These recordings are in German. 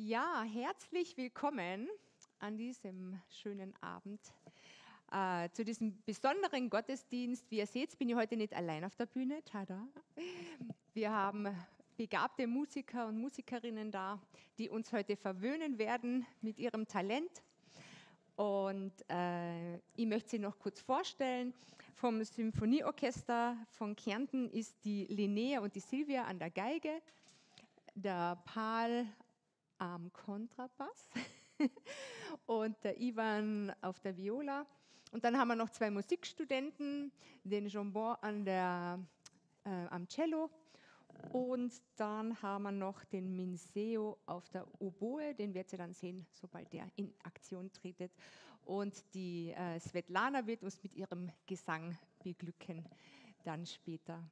Ja, herzlich willkommen an diesem schönen Abend äh, zu diesem besonderen Gottesdienst. Wie ihr seht, bin ich heute nicht allein auf der Bühne. Tada. Wir haben begabte Musiker und Musikerinnen da, die uns heute verwöhnen werden mit ihrem Talent. Und äh, ich möchte sie noch kurz vorstellen. Vom Symphonieorchester von Kärnten ist die Linnea und die Silvia an der Geige, der Paul am Kontrabass und der Ivan auf der Viola. Und dann haben wir noch zwei Musikstudenten, den der, äh, am Cello und dann haben wir noch den Minseo auf der Oboe, den werdet ihr dann sehen, sobald der in Aktion tretet. Und die äh, Svetlana wird uns mit ihrem Gesang beglücken, dann später.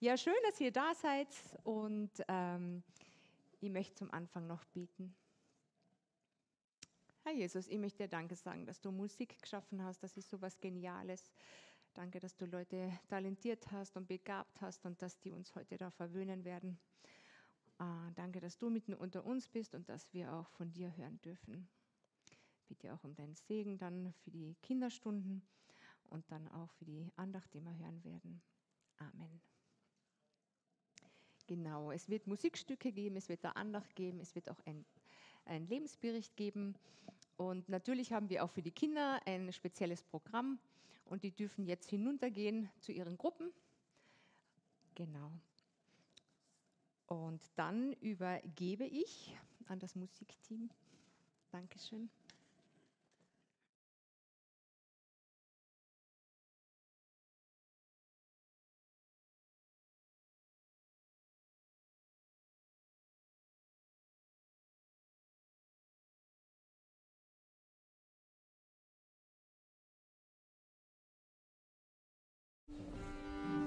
Ja, schön, dass ihr da seid und ähm, ich möchte zum Anfang noch beten. Herr Jesus, ich möchte dir Danke sagen, dass du Musik geschaffen hast. Das ist so was Geniales. Danke, dass du Leute talentiert hast und begabt hast und dass die uns heute da verwöhnen werden. Ah, danke, dass du mitten unter uns bist und dass wir auch von dir hören dürfen. Bitte auch um deinen Segen dann für die Kinderstunden und dann auch für die Andacht, die wir hören werden. Amen. Genau, es wird Musikstücke geben, es wird da Andacht geben, es wird auch ein, ein Lebensbericht geben. Und natürlich haben wir auch für die Kinder ein spezielles Programm und die dürfen jetzt hinuntergehen zu ihren Gruppen. Genau. Und dann übergebe ich an das Musikteam. Dankeschön. Mm-hmm.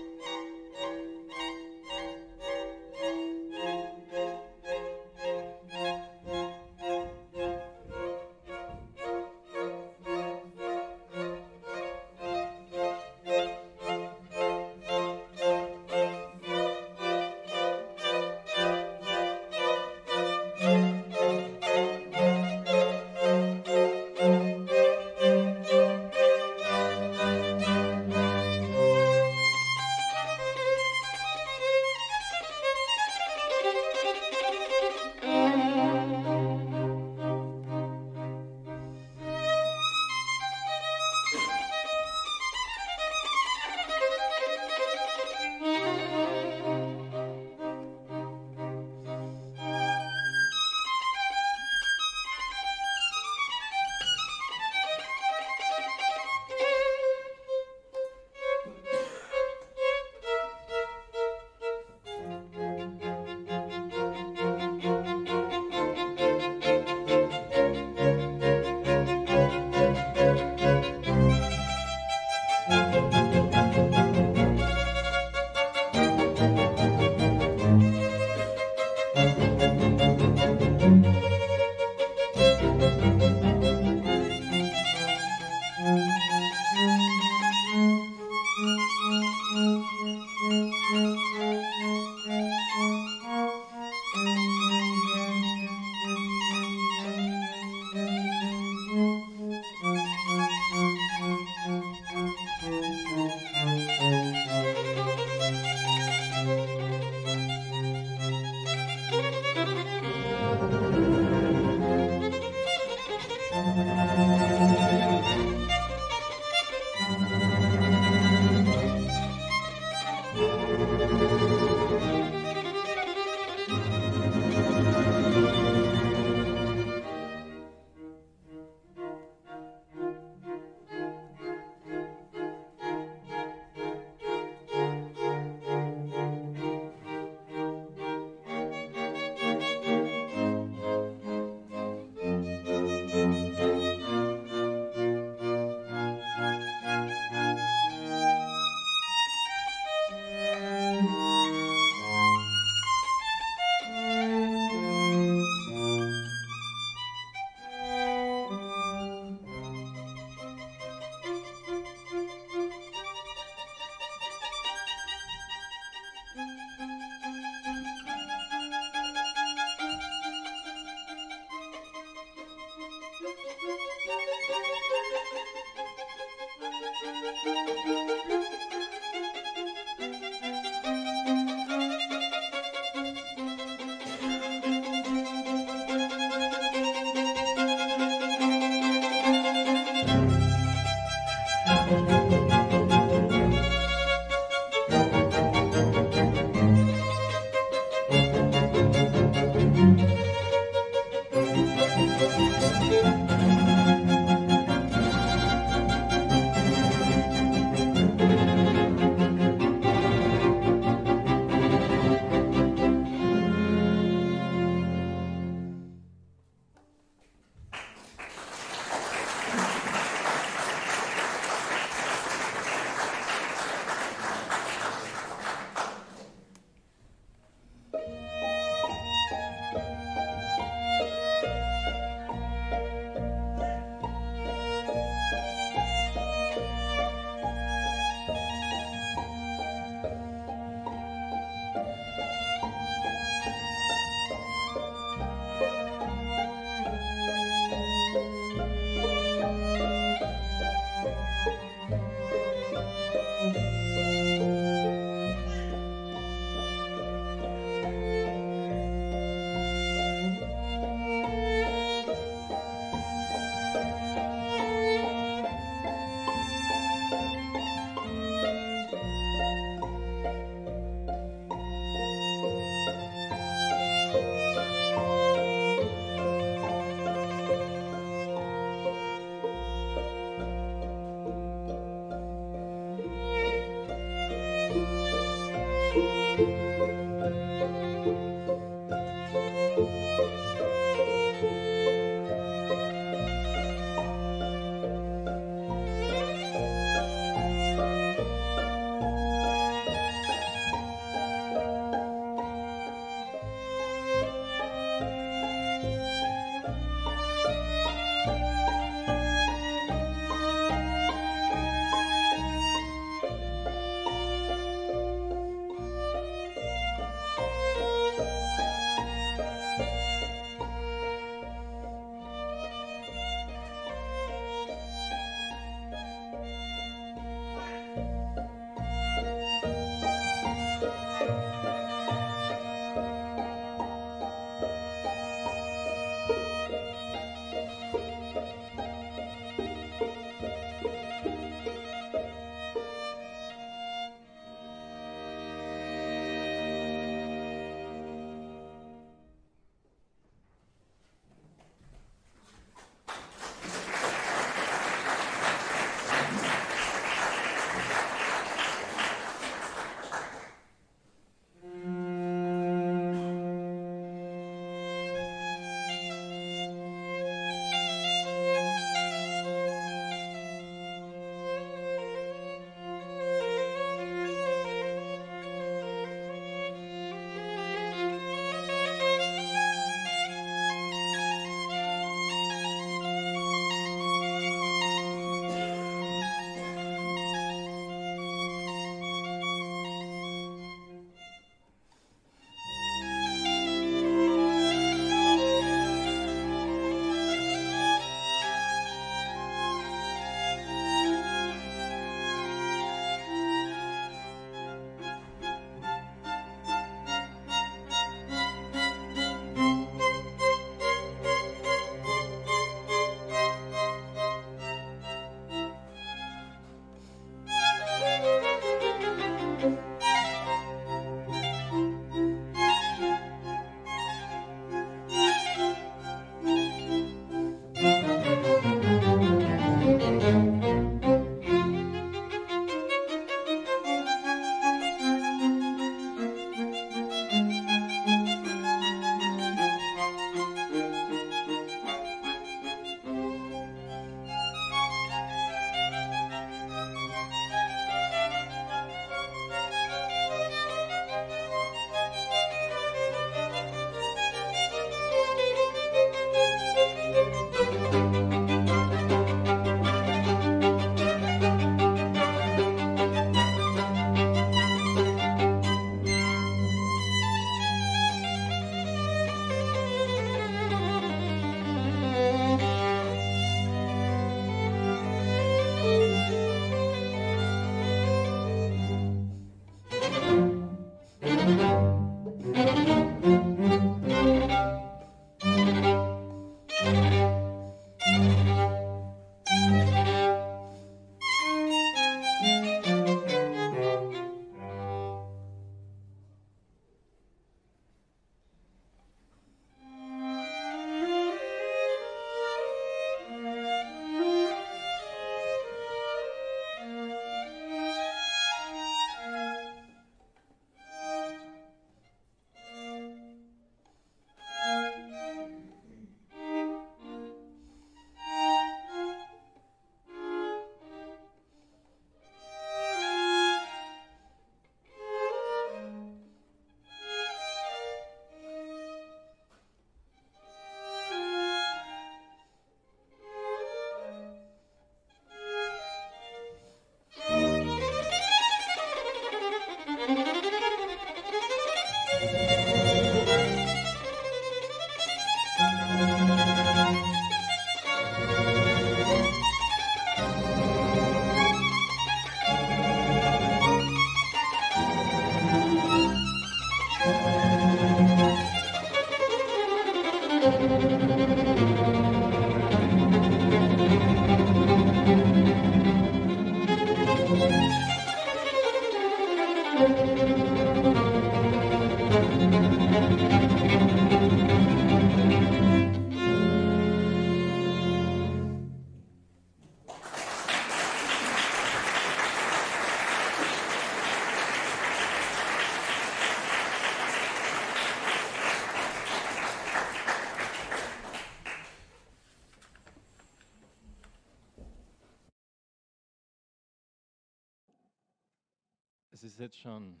Jetzt schon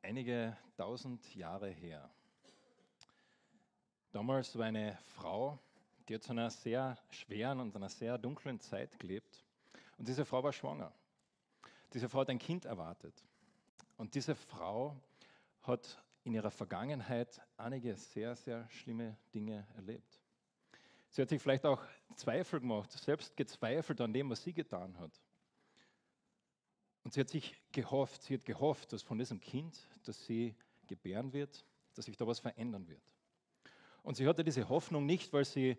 einige tausend Jahre her. Damals war eine Frau, die hat zu einer sehr schweren und einer sehr dunklen Zeit gelebt. Und diese Frau war schwanger. Diese Frau hat ein Kind erwartet. Und diese Frau hat in ihrer Vergangenheit einige sehr, sehr schlimme Dinge erlebt. Sie hat sich vielleicht auch Zweifel gemacht, selbst gezweifelt an dem, was sie getan hat. Und sie hat sich gehofft, sie hat gehofft, dass von diesem Kind, das sie gebären wird, dass sich da was verändern wird. Und sie hatte diese Hoffnung nicht, weil sie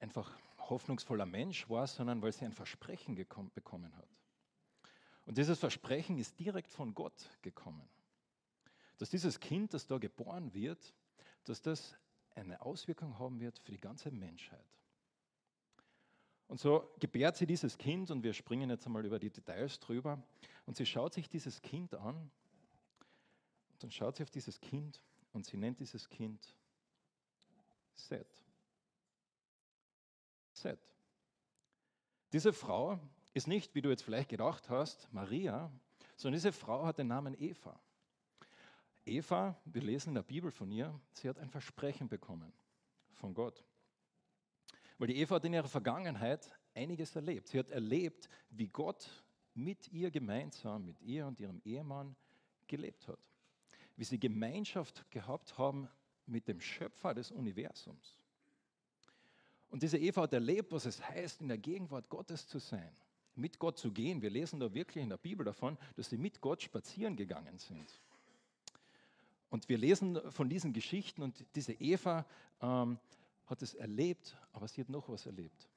einfach hoffnungsvoller Mensch war, sondern weil sie ein Versprechen bekommen hat. Und dieses Versprechen ist direkt von Gott gekommen. Dass dieses Kind, das da geboren wird, dass das eine Auswirkung haben wird für die ganze Menschheit. Und so gebärt sie dieses Kind und wir springen jetzt einmal über die Details drüber. Und sie schaut sich dieses Kind an und dann schaut sie auf dieses Kind und sie nennt dieses Kind Seth. Seth. Diese Frau ist nicht, wie du jetzt vielleicht gedacht hast, Maria, sondern diese Frau hat den Namen Eva. Eva, wir lesen in der Bibel von ihr, sie hat ein Versprechen bekommen von Gott. Weil die Eva hat in ihrer Vergangenheit einiges erlebt. Sie hat erlebt, wie Gott mit ihr gemeinsam, mit ihr und ihrem Ehemann gelebt hat. Wie sie Gemeinschaft gehabt haben mit dem Schöpfer des Universums. Und diese Eva hat erlebt, was es heißt, in der Gegenwart Gottes zu sein, mit Gott zu gehen. Wir lesen da wirklich in der Bibel davon, dass sie mit Gott spazieren gegangen sind. Und wir lesen von diesen Geschichten und diese Eva ähm, hat es erlebt, aber sie hat noch was erlebt.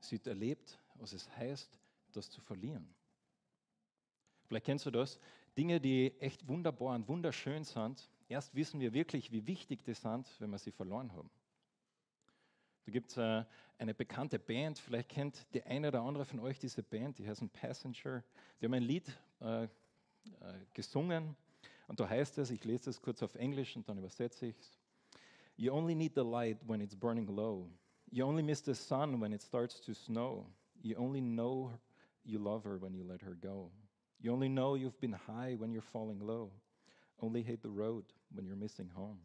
Sie hat erlebt, was es heißt, das zu verlieren. Vielleicht kennst du das. Dinge, die echt wunderbar und wunderschön sind. Erst wissen wir wirklich, wie wichtig die sind, wenn wir sie verloren haben. Da gibt es äh, eine bekannte Band, vielleicht kennt der eine oder andere von euch diese Band, die heißt Passenger. Die haben ein Lied äh, äh, gesungen und da heißt es, ich lese es kurz auf Englisch und dann übersetze ich es. You only need the light when it's burning low. You only miss the sun when it starts to snow. You only know you love her when you let her go. You only know you've been high when you're falling low. Only hate the road when you're missing home.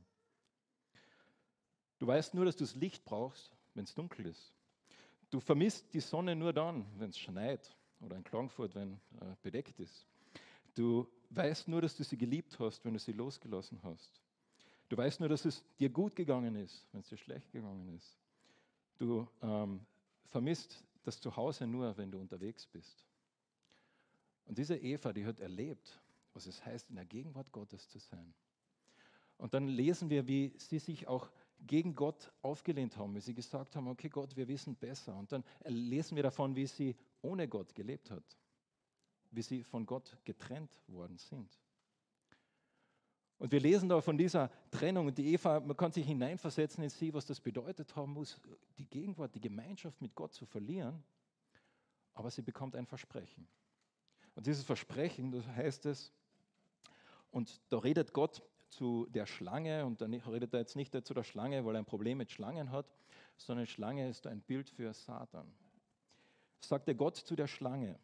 Du weißt nur, dass du das Licht brauchst, wenn es dunkel ist. Du vermisst die Sonne nur dann, wenn es schneit oder in Klagenfurt, wenn äh, bedeckt ist. Du weißt nur, dass du sie geliebt hast, wenn du sie losgelassen hast. Du weißt nur, dass es dir gut gegangen ist, wenn es dir schlecht gegangen ist. Du ähm, vermisst das Zuhause nur, wenn du unterwegs bist. Und diese Eva, die hat erlebt, was es heißt, in der Gegenwart Gottes zu sein. Und dann lesen wir, wie sie sich auch gegen Gott aufgelehnt haben, wie sie gesagt haben, okay Gott, wir wissen besser. Und dann lesen wir davon, wie sie ohne Gott gelebt hat, wie sie von Gott getrennt worden sind. Und wir lesen da von dieser Trennung und die Eva, man kann sich hineinversetzen in sie, was das bedeutet haben muss, die Gegenwart, die Gemeinschaft mit Gott zu verlieren. Aber sie bekommt ein Versprechen. Und dieses Versprechen, das heißt es, und da redet Gott zu der Schlange, und dann redet er jetzt nicht zu der Schlange, weil er ein Problem mit Schlangen hat, sondern Schlange ist ein Bild für Satan. Sagte Gott zu der Schlange,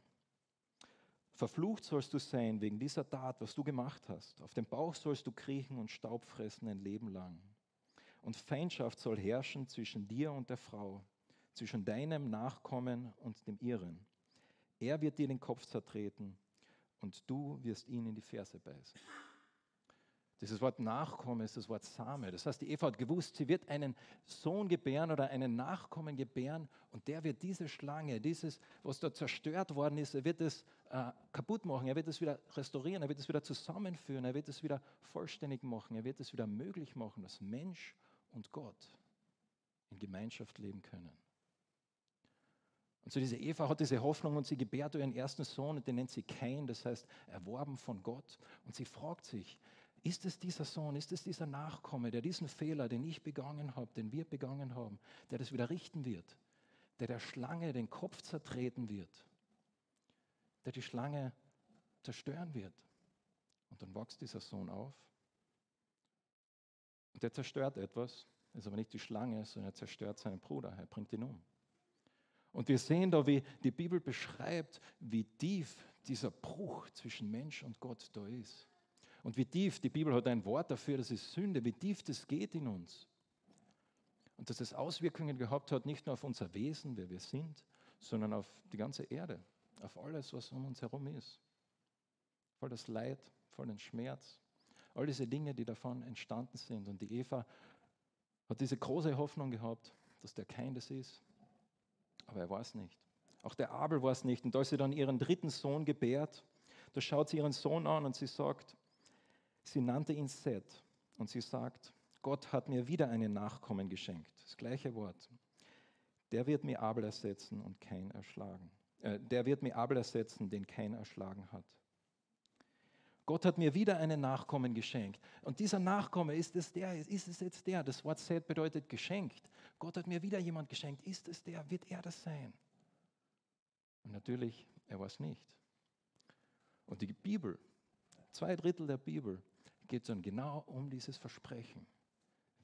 Verflucht sollst du sein wegen dieser Tat, was du gemacht hast. Auf dem Bauch sollst du kriechen und Staub fressen ein Leben lang. Und Feindschaft soll herrschen zwischen dir und der Frau, zwischen deinem Nachkommen und dem ihren. Er wird dir den Kopf zertreten und du wirst ihn in die Ferse beißen. Dieses Wort Nachkomme ist das Wort Same. Das heißt, die Eva hat gewusst, sie wird einen Sohn gebären oder einen Nachkommen gebären und der wird diese Schlange, dieses, was da zerstört worden ist, er wird es äh, kaputt machen, er wird es wieder restaurieren, er wird es wieder zusammenführen, er wird es wieder vollständig machen, er wird es wieder möglich machen, dass Mensch und Gott in Gemeinschaft leben können. Und so diese Eva hat diese Hoffnung und sie gebärt ihren ersten Sohn und den nennt sie Kain, das heißt erworben von Gott. Und sie fragt sich, ist es dieser Sohn, ist es dieser Nachkomme, der diesen Fehler, den ich begangen habe, den wir begangen haben, der das wieder richten wird, der der Schlange den Kopf zertreten wird, der die Schlange zerstören wird? Und dann wächst dieser Sohn auf und der zerstört etwas, ist aber nicht die Schlange, sondern er zerstört seinen Bruder, er bringt ihn um. Und wir sehen da, wie die Bibel beschreibt, wie tief dieser Bruch zwischen Mensch und Gott da ist. Und wie tief, die Bibel hat ein Wort dafür, das ist Sünde, wie tief das geht in uns. Und dass es Auswirkungen gehabt hat, nicht nur auf unser Wesen, wer wir sind, sondern auf die ganze Erde, auf alles, was um uns herum ist. Voll das Leid, voll den Schmerz, all diese Dinge, die davon entstanden sind. Und die Eva hat diese große Hoffnung gehabt, dass der Kein das ist, aber er war es nicht. Auch der Abel war es nicht. Und als sie dann ihren dritten Sohn gebärt, da schaut sie ihren Sohn an und sie sagt, sie nannte ihn Seth. Und sie sagt, Gott hat mir wieder einen Nachkommen geschenkt. Das gleiche Wort. Der wird mir Abel ersetzen und kein erschlagen. Äh, der wird mir Abel ersetzen, den kein erschlagen hat. Gott hat mir wieder einen Nachkommen geschenkt. Und dieser Nachkomme, ist es der? Ist es jetzt der? Das Wort Seth bedeutet geschenkt. Gott hat mir wieder jemand geschenkt. Ist es der? Wird er das sein? Und natürlich, er war es nicht. Und die Bibel, zwei Drittel der Bibel, geht dann genau um dieses Versprechen.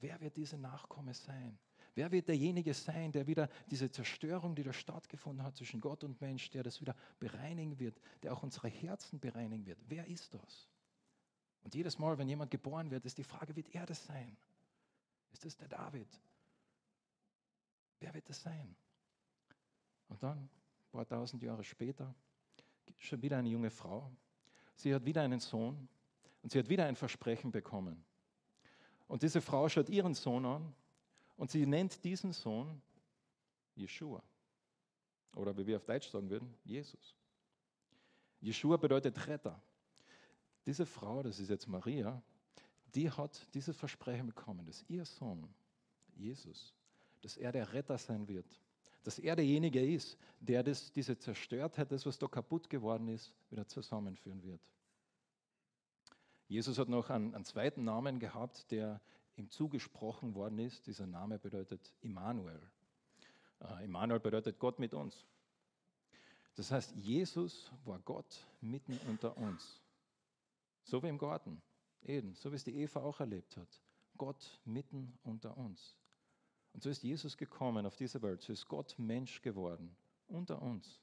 Wer wird diese Nachkomme sein? Wer wird derjenige sein, der wieder diese Zerstörung, die da stattgefunden hat zwischen Gott und Mensch, der das wieder bereinigen wird, der auch unsere Herzen bereinigen wird? Wer ist das? Und jedes Mal, wenn jemand geboren wird, ist die Frage, wird er das sein? Ist das der David? Wer wird das sein? Und dann ein paar tausend Jahre später, schon wieder eine junge Frau. Sie hat wieder einen Sohn und sie hat wieder ein Versprechen bekommen. Und diese Frau schaut ihren Sohn an und sie nennt diesen Sohn Jeshua. Oder wie wir auf Deutsch sagen würden, Jesus. Jeshua bedeutet Retter. Diese Frau, das ist jetzt Maria, die hat dieses Versprechen bekommen, dass ihr Sohn, Jesus, dass er der Retter sein wird dass er derjenige ist, der das, diese Zerstörtheit, das, was da kaputt geworden ist, wieder zusammenführen wird. Jesus hat noch einen, einen zweiten Namen gehabt, der ihm zugesprochen worden ist. Dieser Name bedeutet Immanuel. Uh, Immanuel bedeutet Gott mit uns. Das heißt, Jesus war Gott mitten unter uns. So wie im Garten, Eden, so wie es die Eva auch erlebt hat. Gott mitten unter uns. Und so ist Jesus gekommen auf diese Welt, so ist Gott Mensch geworden, unter uns.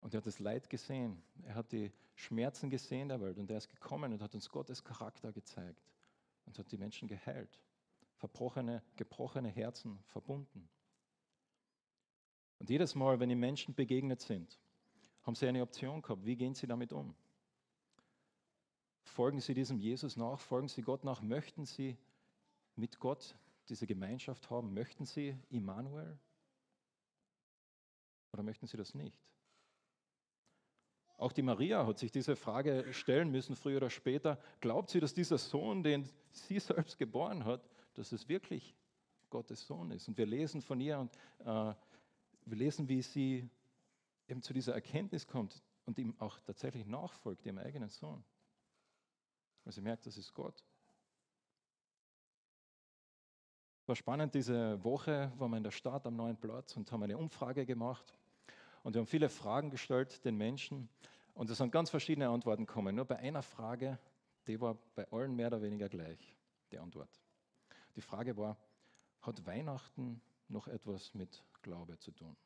Und er hat das Leid gesehen, er hat die Schmerzen gesehen der Welt und er ist gekommen und hat uns Gottes Charakter gezeigt und hat die Menschen geheilt, verbrochene, gebrochene Herzen verbunden. Und jedes Mal, wenn ihm Menschen begegnet sind, haben sie eine Option gehabt. Wie gehen sie damit um? Folgen sie diesem Jesus nach? Folgen sie Gott nach? Möchten sie mit Gott diese Gemeinschaft haben? Möchten Sie Immanuel? Oder möchten Sie das nicht? Auch die Maria hat sich diese Frage stellen müssen, früher oder später. Glaubt sie, dass dieser Sohn, den sie selbst geboren hat, dass es wirklich Gottes Sohn ist? Und wir lesen von ihr und äh, wir lesen, wie sie eben zu dieser Erkenntnis kommt und ihm auch tatsächlich nachfolgt, ihrem eigenen Sohn. Weil sie merkt, das ist Gott. War spannend, diese Woche waren wir in der Stadt am neuen Platz und haben eine Umfrage gemacht. Und wir haben viele Fragen gestellt den Menschen. Und es sind ganz verschiedene Antworten gekommen. Nur bei einer Frage, die war bei allen mehr oder weniger gleich, die Antwort. Die Frage war, hat Weihnachten noch etwas mit Glaube zu tun?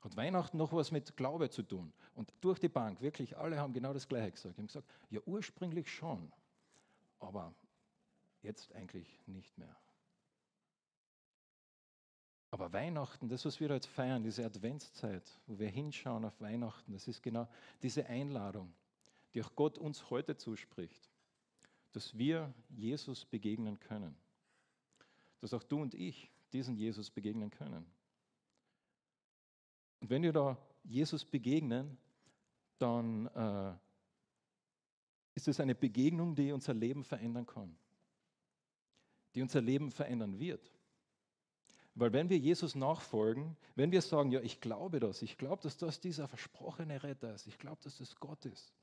Hat Weihnachten noch was mit Glaube zu tun? Und durch die Bank, wirklich alle haben genau das Gleiche gesagt. Die haben gesagt, ja ursprünglich schon, aber jetzt eigentlich nicht mehr. Aber Weihnachten, das, was wir heute feiern, diese Adventszeit, wo wir hinschauen auf Weihnachten, das ist genau diese Einladung, die auch Gott uns heute zuspricht, dass wir Jesus begegnen können. Dass auch du und ich diesen Jesus begegnen können. Und wenn wir da Jesus begegnen, dann äh, ist es eine Begegnung, die unser Leben verändern kann, die unser Leben verändern wird. Weil wenn wir Jesus nachfolgen, wenn wir sagen, ja, ich glaube das, ich glaube, dass das dieser versprochene Retter ist, ich glaube, dass das Gott ist,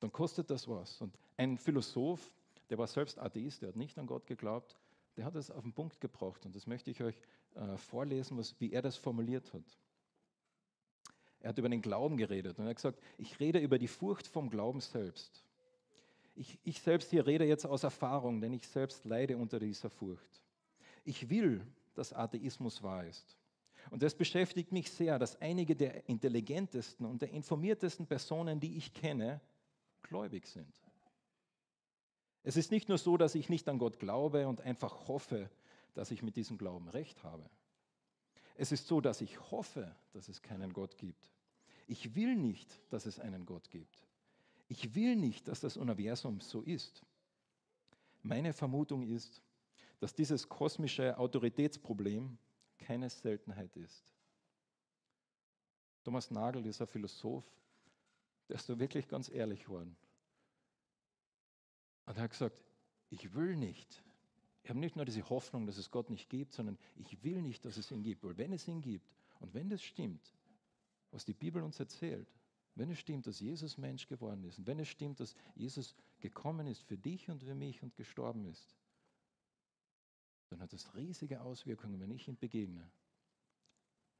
dann kostet das was. Und ein Philosoph, der war selbst Atheist, der hat nicht an Gott geglaubt, der hat das auf den Punkt gebracht. Und das möchte ich euch äh, vorlesen, was, wie er das formuliert hat. Er hat über den Glauben geredet und er hat gesagt, ich rede über die Furcht vom Glauben selbst. Ich, ich selbst hier rede jetzt aus Erfahrung, denn ich selbst leide unter dieser Furcht. Ich will, dass Atheismus wahr ist. Und es beschäftigt mich sehr, dass einige der intelligentesten und der informiertesten Personen, die ich kenne, gläubig sind. Es ist nicht nur so, dass ich nicht an Gott glaube und einfach hoffe, dass ich mit diesem Glauben recht habe. Es ist so, dass ich hoffe, dass es keinen Gott gibt. Ich will nicht, dass es einen Gott gibt. Ich will nicht, dass das Universum so ist. Meine Vermutung ist, dass dieses kosmische Autoritätsproblem keine Seltenheit ist. Thomas Nagel ein Philosoph, der ist da wirklich ganz ehrlich geworden. Und er hat gesagt, ich will nicht. Ich habe nicht nur diese Hoffnung, dass es Gott nicht gibt, sondern ich will nicht, dass es ihn gibt. Weil wenn es ihn gibt und wenn das stimmt, was die Bibel uns erzählt, wenn es stimmt, dass Jesus Mensch geworden ist und wenn es stimmt, dass Jesus gekommen ist für dich und für mich und gestorben ist, dann hat das riesige Auswirkungen, wenn ich ihm begegne.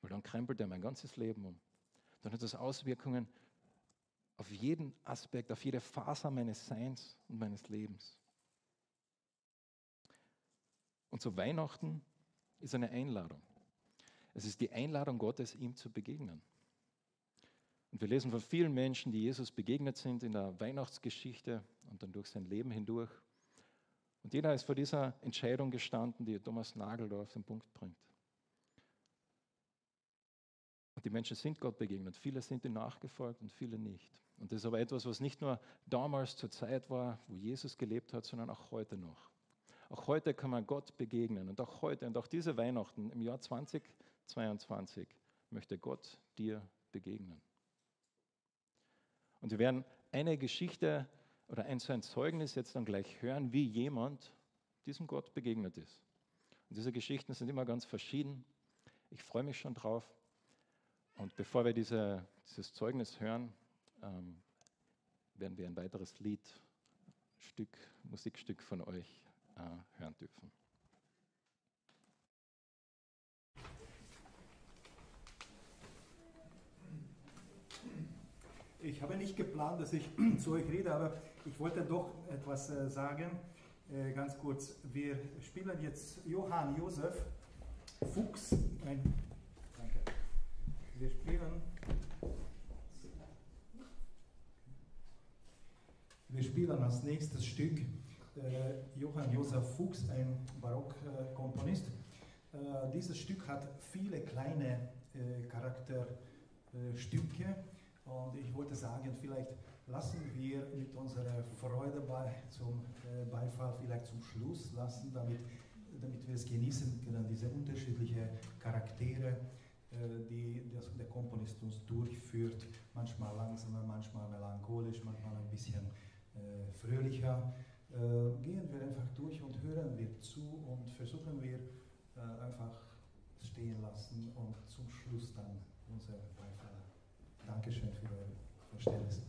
Weil dann krempelt er mein ganzes Leben um. Dann hat das Auswirkungen auf jeden Aspekt, auf jede Faser meines Seins und meines Lebens. Und zu Weihnachten ist eine Einladung. Es ist die Einladung Gottes, ihm zu begegnen. Und wir lesen von vielen Menschen, die Jesus begegnet sind in der Weihnachtsgeschichte und dann durch sein Leben hindurch. Und jeder ist vor dieser Entscheidung gestanden, die Thomas Nagel da auf den Punkt bringt. Und die Menschen sind Gott begegnet. Viele sind ihm nachgefolgt und viele nicht. Und das ist aber etwas, was nicht nur damals zur Zeit war, wo Jesus gelebt hat, sondern auch heute noch. Auch heute kann man Gott begegnen. Und auch heute und auch diese Weihnachten im Jahr 2022 möchte Gott dir begegnen. Und wir werden eine Geschichte oder ein, so ein Zeugnis jetzt dann gleich hören, wie jemand diesem Gott begegnet ist. Und diese Geschichten sind immer ganz verschieden. Ich freue mich schon drauf. Und bevor wir diese, dieses Zeugnis hören, ähm, werden wir ein weiteres Lied, Stück, Musikstück von euch äh, hören dürfen. Ich habe nicht geplant, dass ich zu euch rede, aber ich wollte doch etwas äh, sagen. Äh, ganz kurz. Wir spielen jetzt Johann Josef Fuchs. Ein, danke. Wir spielen. Wir spielen als nächstes Stück äh, Johann Josef Fuchs, ein Barockkomponist. Dieses Stück hat viele kleine Charakterstücke und ich wollte sagen, vielleicht lassen wir mit unserer Freude bei, zum äh, Beifall vielleicht zum Schluss lassen, damit, damit wir es genießen können, diese unterschiedlichen Charaktere, äh, die das, der Komponist uns durchführt, manchmal langsamer, manchmal melancholisch, manchmal ein bisschen äh, fröhlicher. Äh, gehen wir einfach durch und hören wir zu und versuchen wir äh, einfach stehen lassen und zum Schluss dann unser Beifall. Dankeschön für eure Verständnis.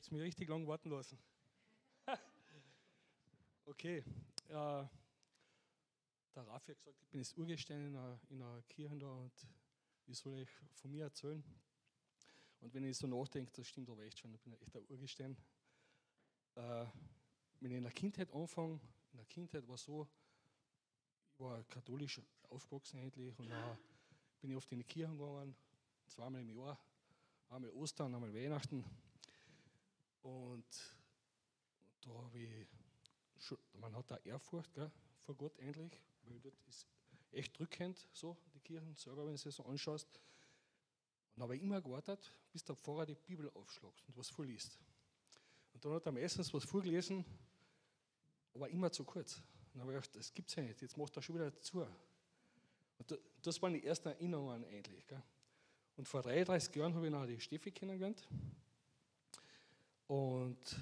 Habt mich richtig lang warten lassen. okay. Äh, der Raffi hat gesagt, ich bin jetzt Urgestein in einer, in einer Kirche da und wie soll ich von mir erzählen? Und wenn ich so nachdenke, das stimmt aber echt schon, ich bin echt ein Urgestein. Äh, wenn ich in der Kindheit anfange, in der Kindheit war so, ich war katholisch aufgewachsen endlich und dann bin ich oft in die Kirche gegangen, zweimal im Jahr, einmal Ostern, einmal Weihnachten. Und da habe ich, man hat da Ehrfurcht gell, vor Gott eigentlich, weil dort ist echt drückend, so die Kirchen selber, wenn du sie so anschaust. Und habe ich immer gewartet, bis der Pfarrer die Bibel aufschlägt und was vorliest. Und dann hat er meistens was vorgelesen, aber immer zu kurz. Und dann habe ich gedacht, das gibt es ja nicht, jetzt macht er schon wieder zu. Und das waren die ersten Erinnerungen eigentlich. Gell. Und vor 33 Jahren habe ich noch die Steffi kennengelernt. Und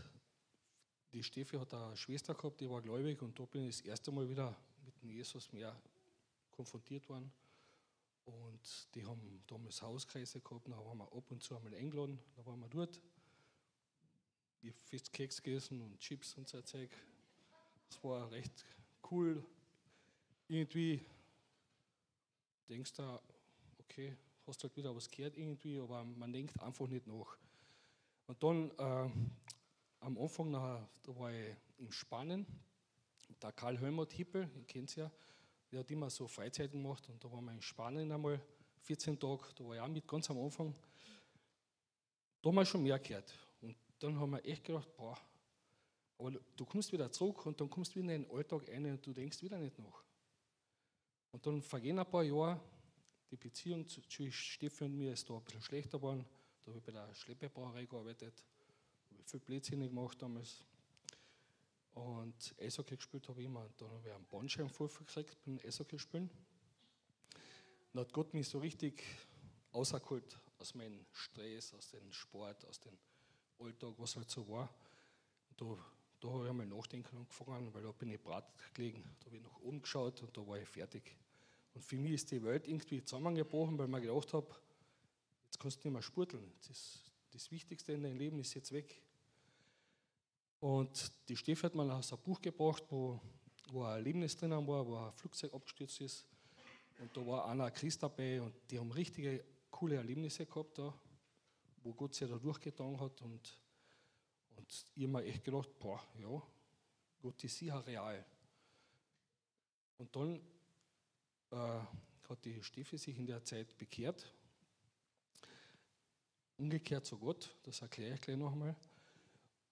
die Steffi hat eine Schwester gehabt, die war gläubig und da bin ich das erste Mal wieder mit dem Jesus mehr konfrontiert worden. Und die haben damals Hauskreise gehabt, da waren wir ab und zu einmal eingeladen, da waren wir dort. Ich habe fest Keks gegessen und Chips und so Zeug. Das war recht cool. Irgendwie denkst du, okay, hast halt wieder was gehört irgendwie, aber man denkt einfach nicht nach. Und dann äh, am Anfang, nachher, da war ich in Spanien, der Karl Helmut Hippel, ihr kennt ja, der hat immer so Freizeiten gemacht und da waren wir in Spanien einmal 14 Tage, da war ich auch mit ganz am Anfang. Da haben wir schon mehr gehört. Und dann haben wir echt gedacht, boah, aber du kommst wieder zurück und dann kommst du wieder in den Alltag rein und du denkst wieder nicht nach. Und dann vergehen ein paar Jahre, die Beziehung zwischen Steffi und mir ist da ein bisschen schlechter geworden. Da habe ich bei der Schleppebrauerei gearbeitet, habe viel Blödsinn gemacht damals. Und Eishockey gespielt habe ich immer. Und dann habe ich einen Bandscheibenvorfall gekriegt beim Eishockey spielen. Dann hat Gott mich so richtig auserholt aus meinem Stress, aus dem Sport, aus dem Alltag, was halt so war. Und da, da habe ich einmal nachdenken angefangen, weil da bin ich brat gelegen. Da habe ich nach oben geschaut und da war ich fertig. Und für mich ist die Welt irgendwie zusammengebrochen, weil ich mir gedacht habe, Jetzt kannst du nicht mehr spurteln. Das, das Wichtigste in deinem Leben ist jetzt weg. Und die Steffi hat mal aus ein Buch gebracht, wo, wo ein Erlebnis drin war, wo ein Flugzeug abgestürzt ist. Und da war einer Christ dabei und die haben richtige coole Erlebnisse gehabt da, wo Gott sich da durchgetan hat. Und, und ich habe mir echt gedacht, boah, ja, Gott ist sicher real. Und dann äh, hat die Steffi sich in der Zeit bekehrt. Umgekehrt zu Gott, das erkläre ich gleich noch einmal.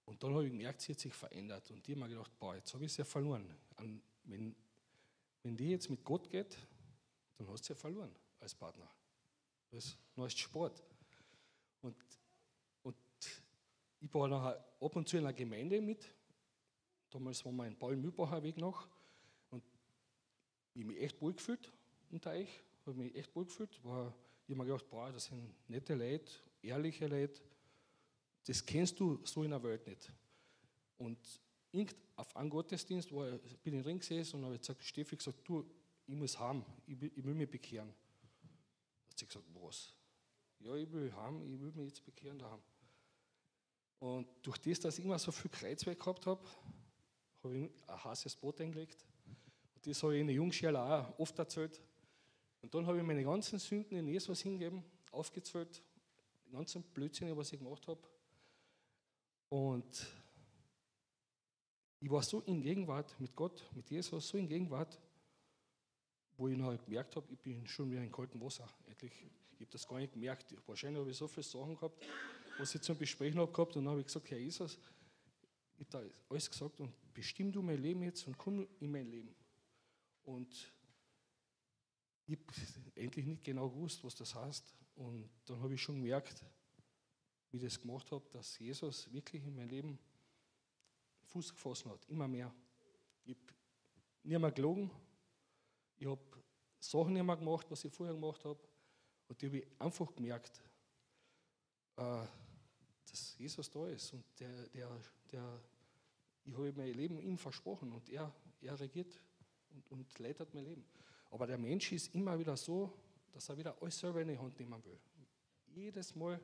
Und dann habe ich gemerkt, sie hat sich verändert. Und ich habe mir gedacht, boah, jetzt habe ich sie ja verloren. Und wenn, wenn die jetzt mit Gott geht, dann hast du ja verloren als Partner. Das ist Sport. Und, und ich war nachher ab und zu in einer Gemeinde mit. Damals waren wir in Paul-Mühlbacher Weg noch. Und ich habe mich echt wohl gefühlt unter euch. Ich habe mich echt wohl gefühlt. Ich habe mir gedacht, boah, das sind nette Leute, ehrliche Leute. Das kennst du so in der Welt nicht. Und auf einem Gottesdienst war, bin ich drin gesessen und habe gesagt, Steffi gesagt, du, ich muss heim, ich will, ich will mich bekehren. Da hat sie gesagt, was? Ja, ich will heim, ich will mich jetzt bekehren daheim. Und durch das, dass ich immer so viel Kreuzweg gehabt habe, habe ich ein heißes Boot eingelegt. Und das habe ich in der Jungschule auch oft erzählt. Und dann habe ich meine ganzen Sünden in Jesus hingegeben, aufgezählt, ganzen Blödsinn, was ich gemacht habe. Und ich war so in Gegenwart mit Gott, mit Jesus, so in Gegenwart, wo ich noch gemerkt habe, ich bin schon wieder in kaltem Wasser. Endlich, ich habe das gar nicht gemerkt. Wahrscheinlich habe ich so viele Sachen gehabt, was ich zum Besprechen habe gehabt. Und dann habe ich gesagt, Herr Jesus, ich habe da alles gesagt und bestimm du mein Leben jetzt und komm in mein Leben. Und ich habe endlich nicht genau gewusst, was das heißt. Und dann habe ich schon gemerkt, wie ich das gemacht habe, dass Jesus wirklich in mein Leben Fuß gefasst hat, immer mehr. Ich habe nicht mehr gelogen, ich habe Sachen nicht mehr gemacht, was ich vorher gemacht habe. Und die habe ich einfach gemerkt, äh, dass Jesus da ist. Und der, der, der, ich habe mein Leben ihm versprochen und er, er regiert und, und leitet mein Leben. Aber der Mensch ist immer wieder so, dass er wieder alles selber in die Hand nehmen will. Jedes Mal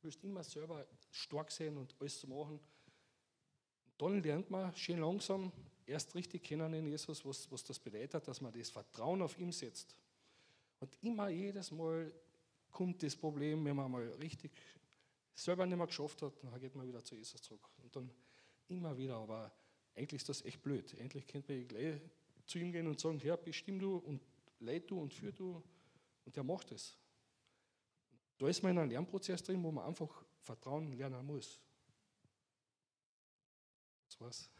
willst du immer selber stark sein und alles zu machen. Dann lernt man schön langsam, erst richtig kennen in Jesus, was, was das bedeutet, dass man das Vertrauen auf ihn setzt. Und immer jedes Mal kommt das Problem, wenn man mal richtig selber nicht mehr geschafft hat, dann geht man wieder zu Jesus zurück. Und dann immer wieder, aber eigentlich ist das echt blöd. Endlich könnte man gleich zu ihm gehen und sagen, Herr, bestimm du und leid du und führ du. Und der macht es. Da ist man in einem Lernprozess drin, wo man einfach Vertrauen lernen muss. Das war's.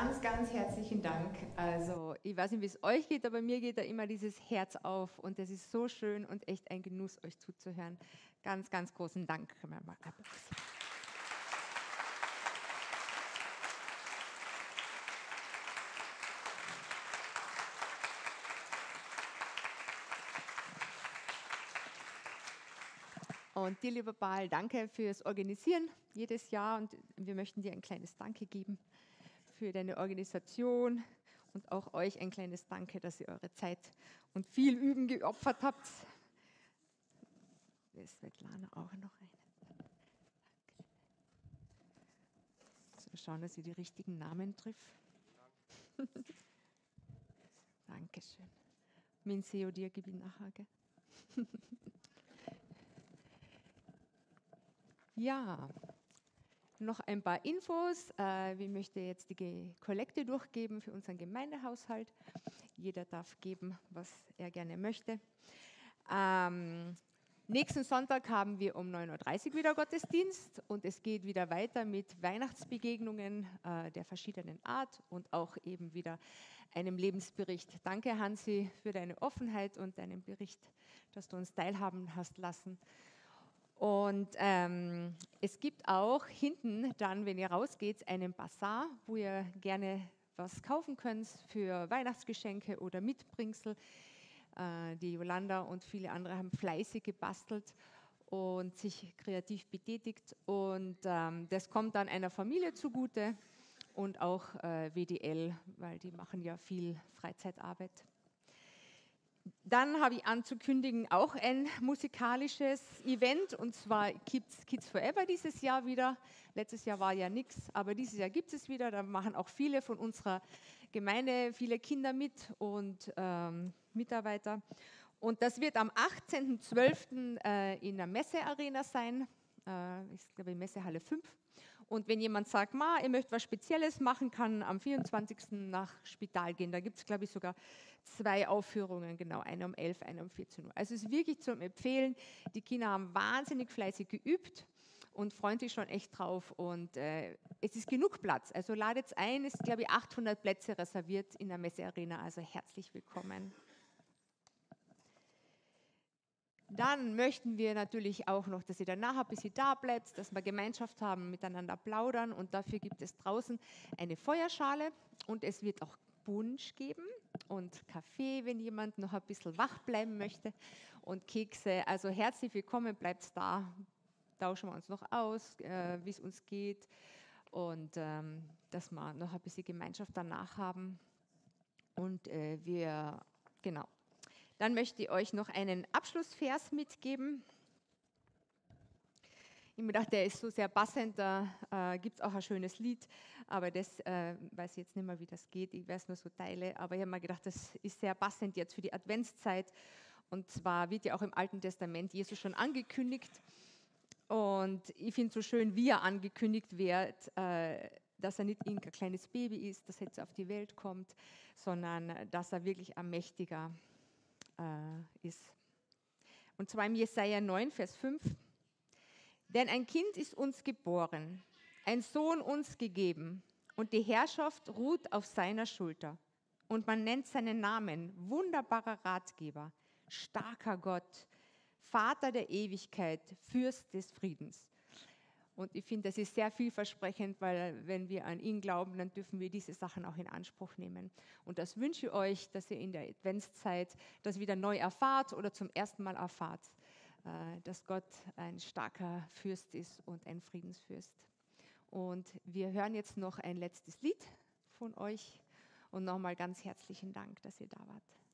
Ganz, ganz herzlichen Dank. Also, ich weiß nicht, wie es euch geht, aber mir geht da immer dieses Herz auf und es ist so schön und echt ein Genuss, euch zuzuhören. Ganz, ganz großen Dank. Und dir, lieber Paul, danke fürs Organisieren jedes Jahr und wir möchten dir ein kleines Danke geben für deine Organisation und auch euch ein kleines Danke, dass ihr eure Zeit und viel Üben geopfert habt. Ist Svetlana auch noch eine. So schauen, dass sie die richtigen Namen trifft. Dankeschön. Min Seo dir ich nachher. Ja. Noch ein paar Infos. Äh, ich möchte jetzt die Kollekte durchgeben für unseren Gemeindehaushalt. Jeder darf geben, was er gerne möchte. Ähm, nächsten Sonntag haben wir um 9.30 Uhr wieder Gottesdienst und es geht wieder weiter mit Weihnachtsbegegnungen äh, der verschiedenen Art und auch eben wieder einem Lebensbericht. Danke, Hansi, für deine Offenheit und deinen Bericht, dass du uns teilhaben hast lassen. Und ähm, es gibt auch hinten dann, wenn ihr rausgeht, einen Bazar, wo ihr gerne was kaufen könnt für Weihnachtsgeschenke oder Mitbringsel. Äh, die Yolanda und viele andere haben fleißig gebastelt und sich kreativ betätigt. Und ähm, das kommt dann einer Familie zugute und auch äh, WDL, weil die machen ja viel Freizeitarbeit. Dann habe ich anzukündigen auch ein musikalisches Event und zwar Kids, Kids Forever dieses Jahr wieder. Letztes Jahr war ja nichts, aber dieses Jahr gibt es wieder. Da machen auch viele von unserer Gemeinde, viele Kinder mit und ähm, Mitarbeiter. Und das wird am 18.12. Äh, in der Messearena sein, äh, ich glaube in Messehalle 5. Und wenn jemand sagt, Ma, ihr möchtet was Spezielles machen, kann am 24. nach Spital gehen. Da gibt es, glaube ich, sogar zwei Aufführungen, genau, eine um 11, eine um 14 Uhr. Also es ist wirklich zum Empfehlen. Die Kinder haben wahnsinnig fleißig geübt und freuen sich schon echt drauf. Und äh, es ist genug Platz. Also ladet ein, es ist, glaube ich, 800 Plätze reserviert in der Messearena. Also herzlich willkommen. Dann möchten wir natürlich auch noch, dass ihr danach ein bisschen da bleibt, dass wir Gemeinschaft haben, miteinander plaudern. Und dafür gibt es draußen eine Feuerschale und es wird auch Punsch geben und Kaffee, wenn jemand noch ein bisschen wach bleiben möchte und Kekse. Also herzlich willkommen, bleibt da. Tauschen wir uns noch aus, äh, wie es uns geht und ähm, dass wir noch ein bisschen Gemeinschaft danach haben. Und äh, wir, genau, dann möchte ich euch noch einen Abschlussvers mitgeben. Ich mir gedacht, der ist so sehr passend, da äh, gibt es auch ein schönes Lied, aber das äh, weiß ich jetzt nicht mehr, wie das geht, ich weiß nur so Teile, aber ich habe mir gedacht, das ist sehr passend jetzt für die Adventszeit. Und zwar wird ja auch im Alten Testament Jesus schon angekündigt. Und ich finde so schön, wie er angekündigt wird, äh, dass er nicht irgendein kleines Baby ist, das jetzt auf die Welt kommt, sondern dass er wirklich ein mächtiger äh, ist. Und zwar im Jesaja 9, Vers 5. Denn ein Kind ist uns geboren, ein Sohn uns gegeben, und die Herrschaft ruht auf seiner Schulter. Und man nennt seinen Namen wunderbarer Ratgeber, starker Gott, Vater der Ewigkeit, Fürst des Friedens. Und ich finde, das ist sehr vielversprechend, weil wenn wir an ihn glauben, dann dürfen wir diese Sachen auch in Anspruch nehmen. Und das wünsche ich euch, dass ihr in der Adventszeit das wieder neu erfahrt oder zum ersten Mal erfahrt, äh, dass Gott ein starker Fürst ist und ein Friedensfürst. Und wir hören jetzt noch ein letztes Lied von euch und nochmal ganz herzlichen Dank, dass ihr da wart.